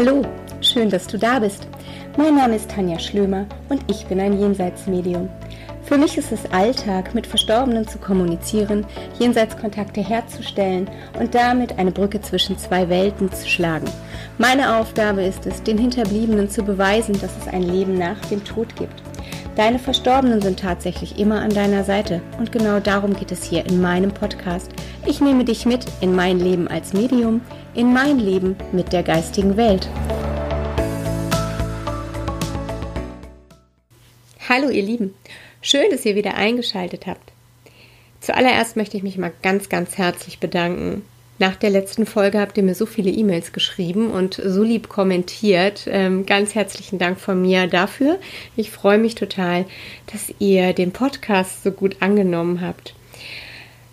Hallo, schön, dass du da bist. Mein Name ist Tanja Schlömer und ich bin ein Jenseitsmedium. Für mich ist es Alltag, mit Verstorbenen zu kommunizieren, Jenseitskontakte herzustellen und damit eine Brücke zwischen zwei Welten zu schlagen. Meine Aufgabe ist es, den Hinterbliebenen zu beweisen, dass es ein Leben nach dem Tod gibt. Deine Verstorbenen sind tatsächlich immer an deiner Seite und genau darum geht es hier in meinem Podcast. Ich nehme dich mit in mein Leben als Medium, in mein Leben mit der geistigen Welt. Hallo ihr Lieben, schön, dass ihr wieder eingeschaltet habt. Zuallererst möchte ich mich mal ganz, ganz herzlich bedanken nach der letzten Folge habt ihr mir so viele E-Mails geschrieben und so lieb kommentiert. Ähm, ganz herzlichen Dank von mir dafür. Ich freue mich total, dass ihr den Podcast so gut angenommen habt.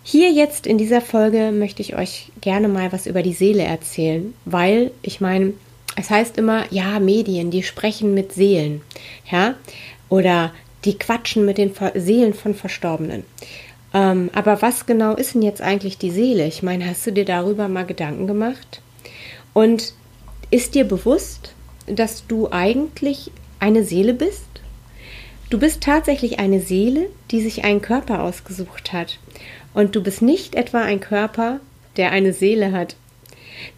Hier jetzt in dieser Folge möchte ich euch gerne mal was über die Seele erzählen, weil ich meine, es heißt immer, ja, Medien, die sprechen mit Seelen, ja, oder die quatschen mit den Seelen von Verstorbenen. Ähm, aber was genau ist denn jetzt eigentlich die Seele? Ich meine, hast du dir darüber mal Gedanken gemacht? Und ist dir bewusst, dass du eigentlich eine Seele bist? Du bist tatsächlich eine Seele, die sich einen Körper ausgesucht hat. Und du bist nicht etwa ein Körper, der eine Seele hat.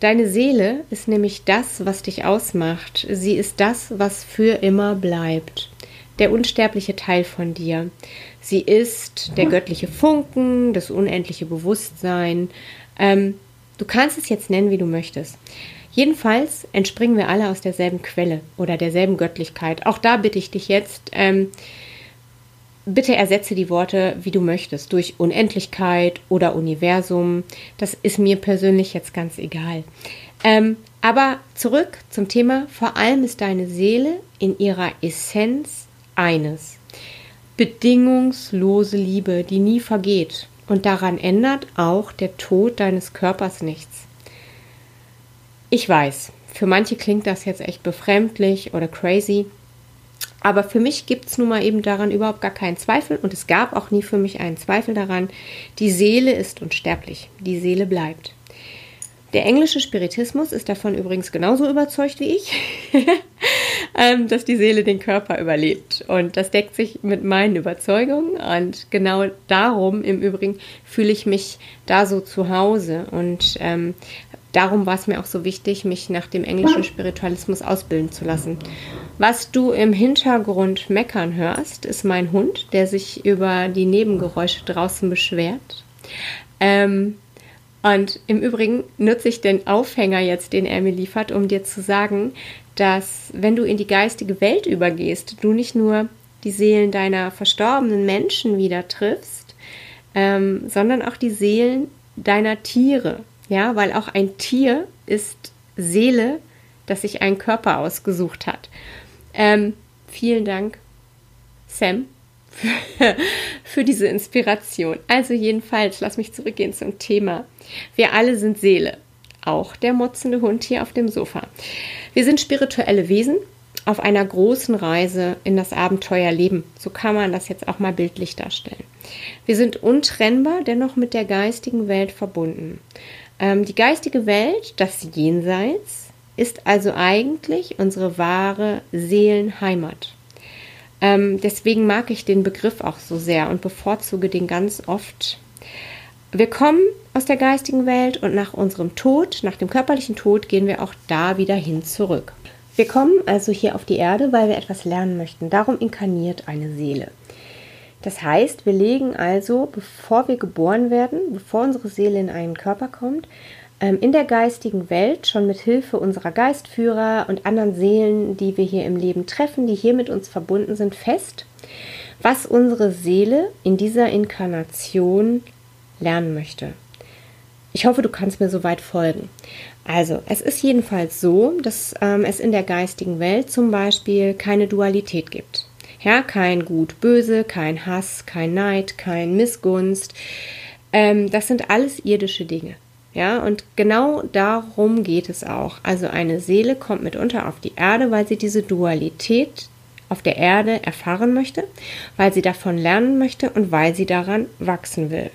Deine Seele ist nämlich das, was dich ausmacht. Sie ist das, was für immer bleibt. Der unsterbliche Teil von dir. Sie ist der göttliche Funken, das unendliche Bewusstsein. Ähm, du kannst es jetzt nennen, wie du möchtest. Jedenfalls entspringen wir alle aus derselben Quelle oder derselben Göttlichkeit. Auch da bitte ich dich jetzt, ähm, bitte ersetze die Worte, wie du möchtest, durch Unendlichkeit oder Universum. Das ist mir persönlich jetzt ganz egal. Ähm, aber zurück zum Thema. Vor allem ist deine Seele in ihrer Essenz eines bedingungslose Liebe, die nie vergeht. Und daran ändert auch der Tod deines Körpers nichts. Ich weiß, für manche klingt das jetzt echt befremdlich oder crazy. Aber für mich gibt es nun mal eben daran überhaupt gar keinen Zweifel und es gab auch nie für mich einen Zweifel daran. Die Seele ist unsterblich, die Seele bleibt. Der englische Spiritismus ist davon übrigens genauso überzeugt wie ich. ähm, dass die Seele den Körper überlebt. Und das deckt sich mit meinen Überzeugungen. Und genau darum, im Übrigen, fühle ich mich da so zu Hause. Und ähm, darum war es mir auch so wichtig, mich nach dem englischen Spiritualismus ausbilden zu lassen. Was du im Hintergrund meckern hörst, ist mein Hund, der sich über die Nebengeräusche draußen beschwert. Ähm, und im Übrigen nutze ich den Aufhänger jetzt, den er mir liefert, um dir zu sagen, dass wenn du in die geistige Welt übergehst, du nicht nur die Seelen deiner verstorbenen Menschen wieder triffst, ähm, sondern auch die Seelen deiner Tiere. Ja, weil auch ein Tier ist Seele, das sich einen Körper ausgesucht hat. Ähm, vielen Dank, Sam, für, für diese Inspiration. Also jedenfalls, lass mich zurückgehen zum Thema. Wir alle sind Seele auch der motzende Hund hier auf dem Sofa. Wir sind spirituelle Wesen auf einer großen Reise in das Abenteuerleben. So kann man das jetzt auch mal bildlich darstellen. Wir sind untrennbar, dennoch mit der geistigen Welt verbunden. Ähm, die geistige Welt, das Jenseits, ist also eigentlich unsere wahre Seelenheimat. Ähm, deswegen mag ich den Begriff auch so sehr und bevorzuge den ganz oft. Wir kommen aus der geistigen Welt und nach unserem Tod, nach dem körperlichen Tod, gehen wir auch da wieder hin zurück. Wir kommen also hier auf die Erde, weil wir etwas lernen möchten. Darum inkarniert eine Seele. Das heißt, wir legen also, bevor wir geboren werden, bevor unsere Seele in einen Körper kommt, ähm, in der geistigen Welt schon mit Hilfe unserer Geistführer und anderen Seelen, die wir hier im Leben treffen, die hier mit uns verbunden sind, fest, was unsere Seele in dieser Inkarnation lernen möchte. Ich hoffe, du kannst mir soweit folgen. Also, es ist jedenfalls so, dass ähm, es in der geistigen Welt zum Beispiel keine Dualität gibt. Ja, kein Gut-Böse, kein Hass, kein Neid, kein Missgunst. Ähm, das sind alles irdische Dinge. Ja, und genau darum geht es auch. Also eine Seele kommt mitunter auf die Erde, weil sie diese Dualität auf der Erde erfahren möchte, weil sie davon lernen möchte und weil sie daran wachsen will.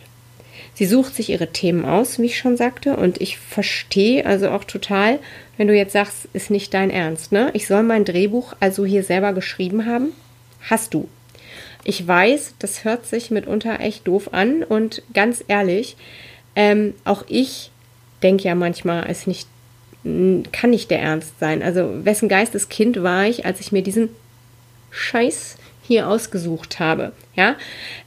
Sie sucht sich ihre Themen aus, wie ich schon sagte, und ich verstehe also auch total, wenn du jetzt sagst, ist nicht dein Ernst, ne? Ich soll mein Drehbuch also hier selber geschrieben haben. Hast du. Ich weiß, das hört sich mitunter echt doof an und ganz ehrlich, ähm, auch ich denke ja manchmal, es nicht kann nicht der Ernst sein. Also wessen Geisteskind war ich, als ich mir diesen Scheiß hier ausgesucht habe. Ja,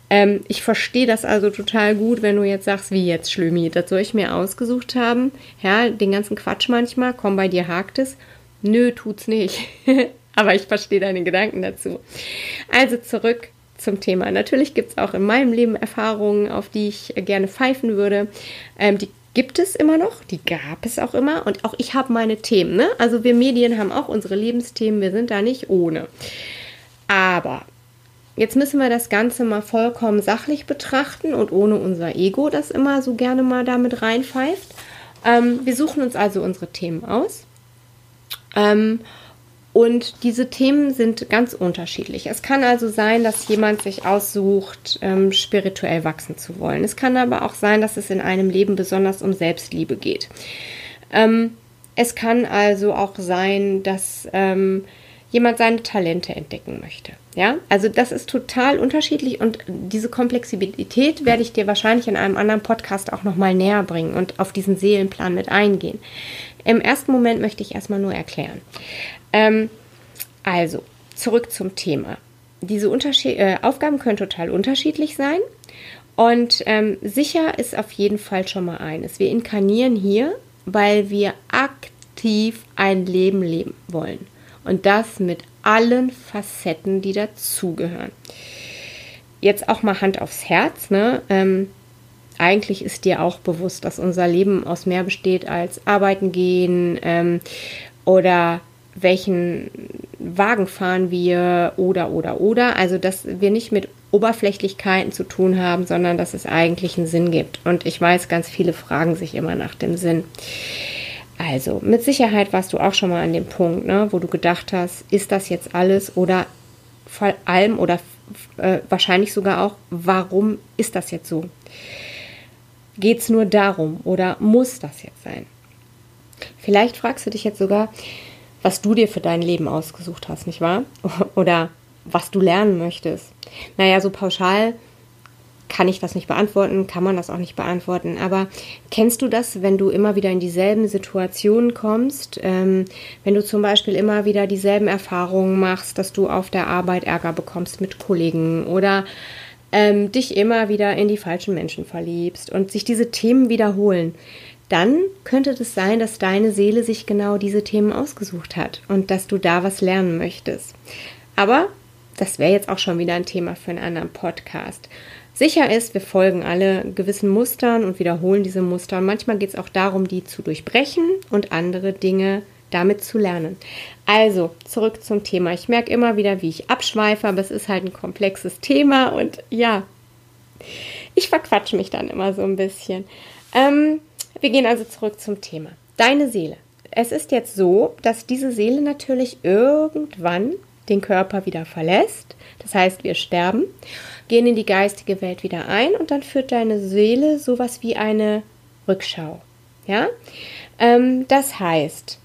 ähm, ich verstehe das also total gut, wenn du jetzt sagst, wie jetzt Schlömi, das soll ich mir ausgesucht haben. Ja, den ganzen Quatsch manchmal, komm, bei dir hakt es. Nö, tut's nicht. Aber ich verstehe deine Gedanken dazu. Also zurück zum Thema. Natürlich gibt es auch in meinem Leben Erfahrungen, auf die ich gerne pfeifen würde. Ähm, die gibt es immer noch, die gab es auch immer und auch ich habe meine Themen. Ne? Also wir Medien haben auch unsere Lebensthemen, wir sind da nicht ohne. Aber jetzt müssen wir das Ganze mal vollkommen sachlich betrachten und ohne unser Ego, das immer so gerne mal damit reinpfeift. Ähm, wir suchen uns also unsere Themen aus. Ähm, und diese Themen sind ganz unterschiedlich. Es kann also sein, dass jemand sich aussucht, ähm, spirituell wachsen zu wollen. Es kann aber auch sein, dass es in einem Leben besonders um Selbstliebe geht. Ähm, es kann also auch sein, dass ähm, jemand seine Talente entdecken möchte. Ja, also das ist total unterschiedlich und diese Komplexität werde ich dir wahrscheinlich in einem anderen Podcast auch nochmal näher bringen und auf diesen Seelenplan mit eingehen. Im ersten Moment möchte ich erstmal nur erklären. Ähm, also, zurück zum Thema. Diese Unterschied äh, Aufgaben können total unterschiedlich sein. Und ähm, sicher ist auf jeden Fall schon mal eines. Wir inkarnieren hier, weil wir aktiv ein Leben leben wollen. Und das mit allen Facetten, die dazugehören. Jetzt auch mal Hand aufs Herz. Ne? Ähm, eigentlich ist dir auch bewusst, dass unser Leben aus mehr besteht als arbeiten gehen ähm, oder welchen Wagen fahren wir oder oder oder. Also dass wir nicht mit Oberflächlichkeiten zu tun haben, sondern dass es eigentlich einen Sinn gibt. Und ich weiß, ganz viele fragen sich immer nach dem Sinn. Also mit Sicherheit warst du auch schon mal an dem Punkt, ne, wo du gedacht hast, ist das jetzt alles oder vor allem oder äh, wahrscheinlich sogar auch, warum ist das jetzt so? Geht es nur darum oder muss das jetzt sein? Vielleicht fragst du dich jetzt sogar, was du dir für dein Leben ausgesucht hast, nicht wahr? Oder was du lernen möchtest. Naja, so pauschal kann ich das nicht beantworten, kann man das auch nicht beantworten. Aber kennst du das, wenn du immer wieder in dieselben Situationen kommst? Ähm, wenn du zum Beispiel immer wieder dieselben Erfahrungen machst, dass du auf der Arbeit Ärger bekommst mit Kollegen oder ähm, dich immer wieder in die falschen Menschen verliebst und sich diese Themen wiederholen dann könnte es sein, dass deine Seele sich genau diese Themen ausgesucht hat und dass du da was lernen möchtest. Aber das wäre jetzt auch schon wieder ein Thema für einen anderen Podcast. Sicher ist, wir folgen alle gewissen Mustern und wiederholen diese Muster. Und manchmal geht es auch darum, die zu durchbrechen und andere Dinge damit zu lernen. Also, zurück zum Thema. Ich merke immer wieder, wie ich abschweife, aber es ist halt ein komplexes Thema und ja, ich verquatsche mich dann immer so ein bisschen. Ähm, wir gehen also zurück zum Thema. Deine Seele. Es ist jetzt so, dass diese Seele natürlich irgendwann den Körper wieder verlässt. Das heißt, wir sterben, gehen in die geistige Welt wieder ein und dann führt deine Seele sowas wie eine Rückschau. Ja, ähm, das heißt,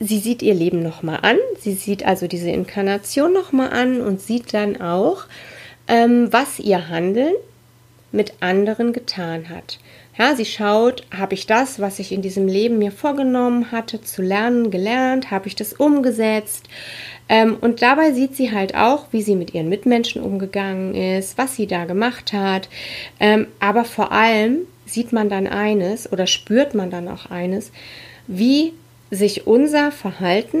sie sieht ihr Leben nochmal an, sie sieht also diese Inkarnation nochmal an und sieht dann auch, ähm, was ihr Handeln mit anderen getan hat. Ja, sie schaut, habe ich das, was ich in diesem Leben mir vorgenommen hatte, zu lernen, gelernt, habe ich das umgesetzt. Ähm, und dabei sieht sie halt auch, wie sie mit ihren Mitmenschen umgegangen ist, was sie da gemacht hat. Ähm, aber vor allem sieht man dann eines oder spürt man dann auch eines, wie sich unser Verhalten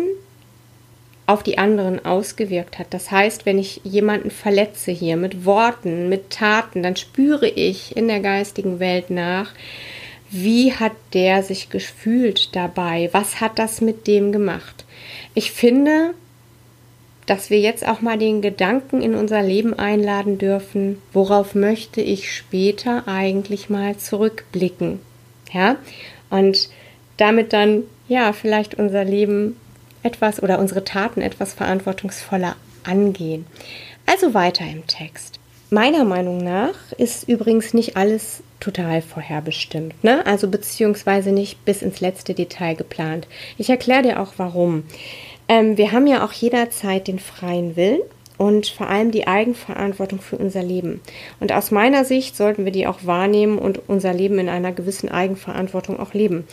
auf die anderen ausgewirkt hat. Das heißt, wenn ich jemanden verletze hier mit Worten, mit Taten, dann spüre ich in der geistigen Welt nach, wie hat der sich gefühlt dabei? Was hat das mit dem gemacht? Ich finde, dass wir jetzt auch mal den Gedanken in unser Leben einladen dürfen, worauf möchte ich später eigentlich mal zurückblicken? Ja? Und damit dann ja, vielleicht unser Leben etwas oder unsere Taten etwas verantwortungsvoller angehen. Also weiter im Text. Meiner Meinung nach ist übrigens nicht alles total vorherbestimmt, ne? Also beziehungsweise nicht bis ins letzte Detail geplant. Ich erkläre dir auch warum. Ähm, wir haben ja auch jederzeit den freien Willen und vor allem die Eigenverantwortung für unser Leben. Und aus meiner Sicht sollten wir die auch wahrnehmen und unser Leben in einer gewissen Eigenverantwortung auch leben.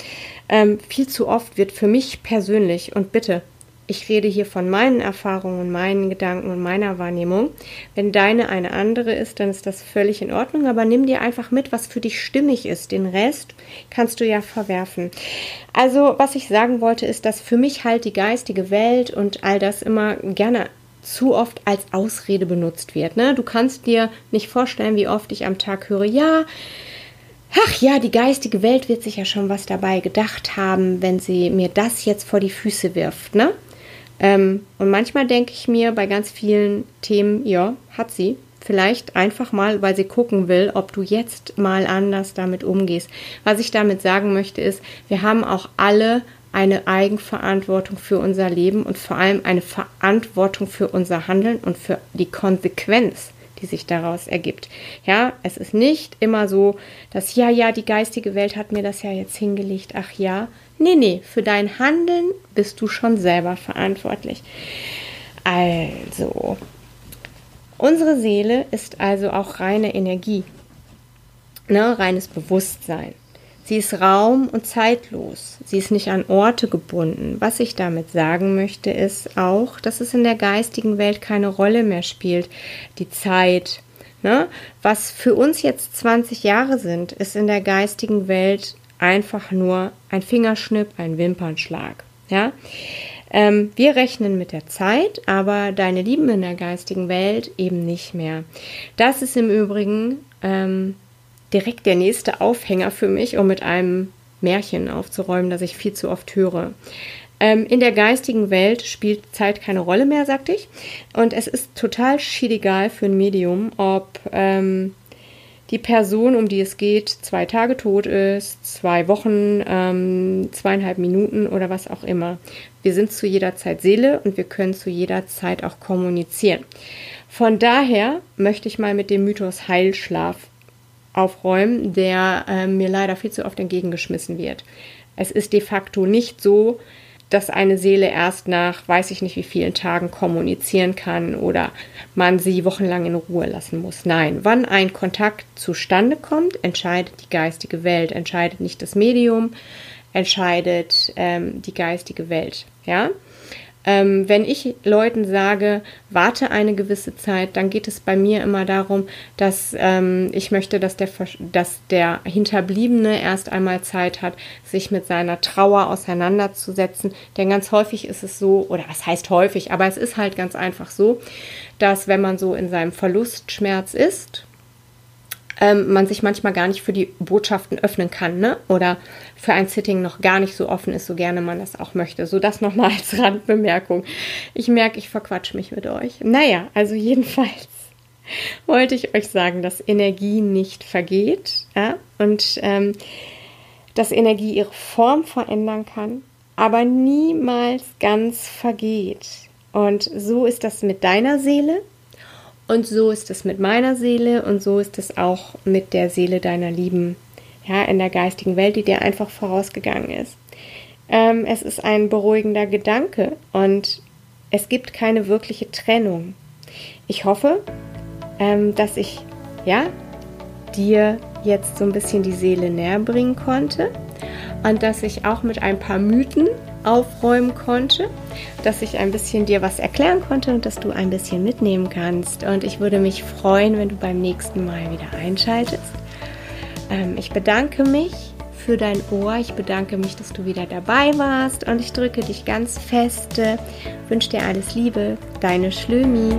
Ähm, viel zu oft wird für mich persönlich, und bitte, ich rede hier von meinen Erfahrungen, meinen Gedanken und meiner Wahrnehmung. Wenn deine eine andere ist, dann ist das völlig in Ordnung, aber nimm dir einfach mit, was für dich stimmig ist. Den Rest kannst du ja verwerfen. Also, was ich sagen wollte, ist, dass für mich halt die geistige Welt und all das immer gerne zu oft als Ausrede benutzt wird. Ne? Du kannst dir nicht vorstellen, wie oft ich am Tag höre, ja, ach ja, die geistige Welt wird sich ja schon was dabei gedacht haben, wenn sie mir das jetzt vor die Füße wirft. Ne? Ähm, und manchmal denke ich mir bei ganz vielen Themen, ja, hat sie. Vielleicht einfach mal, weil sie gucken will, ob du jetzt mal anders damit umgehst. Was ich damit sagen möchte, ist, wir haben auch alle eine Eigenverantwortung für unser Leben und vor allem eine Verantwortung für unser Handeln und für die Konsequenz, die sich daraus ergibt. Ja, es ist nicht immer so, dass ja, ja, die geistige Welt hat mir das ja jetzt hingelegt. Ach ja, nee, nee, für dein Handeln bist du schon selber verantwortlich. Also, unsere Seele ist also auch reine Energie, ne, reines Bewusstsein. Sie ist raum- und zeitlos. Sie ist nicht an Orte gebunden. Was ich damit sagen möchte, ist auch, dass es in der geistigen Welt keine Rolle mehr spielt. Die Zeit. Ne? Was für uns jetzt 20 Jahre sind, ist in der geistigen Welt einfach nur ein Fingerschnipp, ein Wimpernschlag. Ja? Ähm, wir rechnen mit der Zeit, aber deine Lieben in der geistigen Welt eben nicht mehr. Das ist im Übrigen ähm, direkt der nächste Aufhänger für mich, um mit einem Märchen aufzuräumen, das ich viel zu oft höre. Ähm, in der geistigen Welt spielt Zeit keine Rolle mehr, sagte ich. Und es ist total schiedegal für ein Medium, ob ähm, die Person, um die es geht, zwei Tage tot ist, zwei Wochen, ähm, zweieinhalb Minuten oder was auch immer. Wir sind zu jeder Zeit Seele und wir können zu jeder Zeit auch kommunizieren. Von daher möchte ich mal mit dem Mythos Heilschlaf aufräumen, der äh, mir leider viel zu oft entgegengeschmissen wird. Es ist de facto nicht so, dass eine Seele erst nach weiß ich nicht wie vielen Tagen kommunizieren kann oder man sie wochenlang in Ruhe lassen muss. Nein, wann ein Kontakt zustande kommt, entscheidet die geistige Welt, entscheidet nicht das Medium, entscheidet ähm, die geistige Welt. Ja, ähm, wenn ich Leuten sage, warte eine gewisse Zeit, dann geht es bei mir immer darum, dass ähm, ich möchte, dass der, dass der Hinterbliebene erst einmal Zeit hat, sich mit seiner Trauer auseinanderzusetzen. Denn ganz häufig ist es so, oder was heißt häufig, aber es ist halt ganz einfach so, dass wenn man so in seinem Verlustschmerz ist, ähm, man sich manchmal gar nicht für die Botschaften öffnen kann, ne? Oder für ein Sitting noch gar nicht so offen ist, so gerne man das auch möchte. So das nochmal als Randbemerkung. Ich merke, ich verquatsch mich mit euch. Naja, also jedenfalls wollte ich euch sagen, dass Energie nicht vergeht ja? und ähm, dass Energie ihre Form verändern kann, aber niemals ganz vergeht. Und so ist das mit deiner Seele und so ist es mit meiner Seele und so ist es auch mit der Seele deiner Lieben, ja, in der geistigen Welt, die dir einfach vorausgegangen ist. Ähm, es ist ein beruhigender Gedanke und es gibt keine wirkliche Trennung. Ich hoffe, ähm, dass ich, ja, dir jetzt so ein bisschen die Seele näher bringen konnte und dass ich auch mit ein paar Mythen aufräumen konnte, dass ich ein bisschen dir was erklären konnte und dass du ein bisschen mitnehmen kannst. Und ich würde mich freuen, wenn du beim nächsten Mal wieder einschaltest. Ähm, ich bedanke mich für dein Ohr. Ich bedanke mich, dass du wieder dabei warst und ich drücke dich ganz fest. Wünsche dir alles Liebe. Deine Schlömi.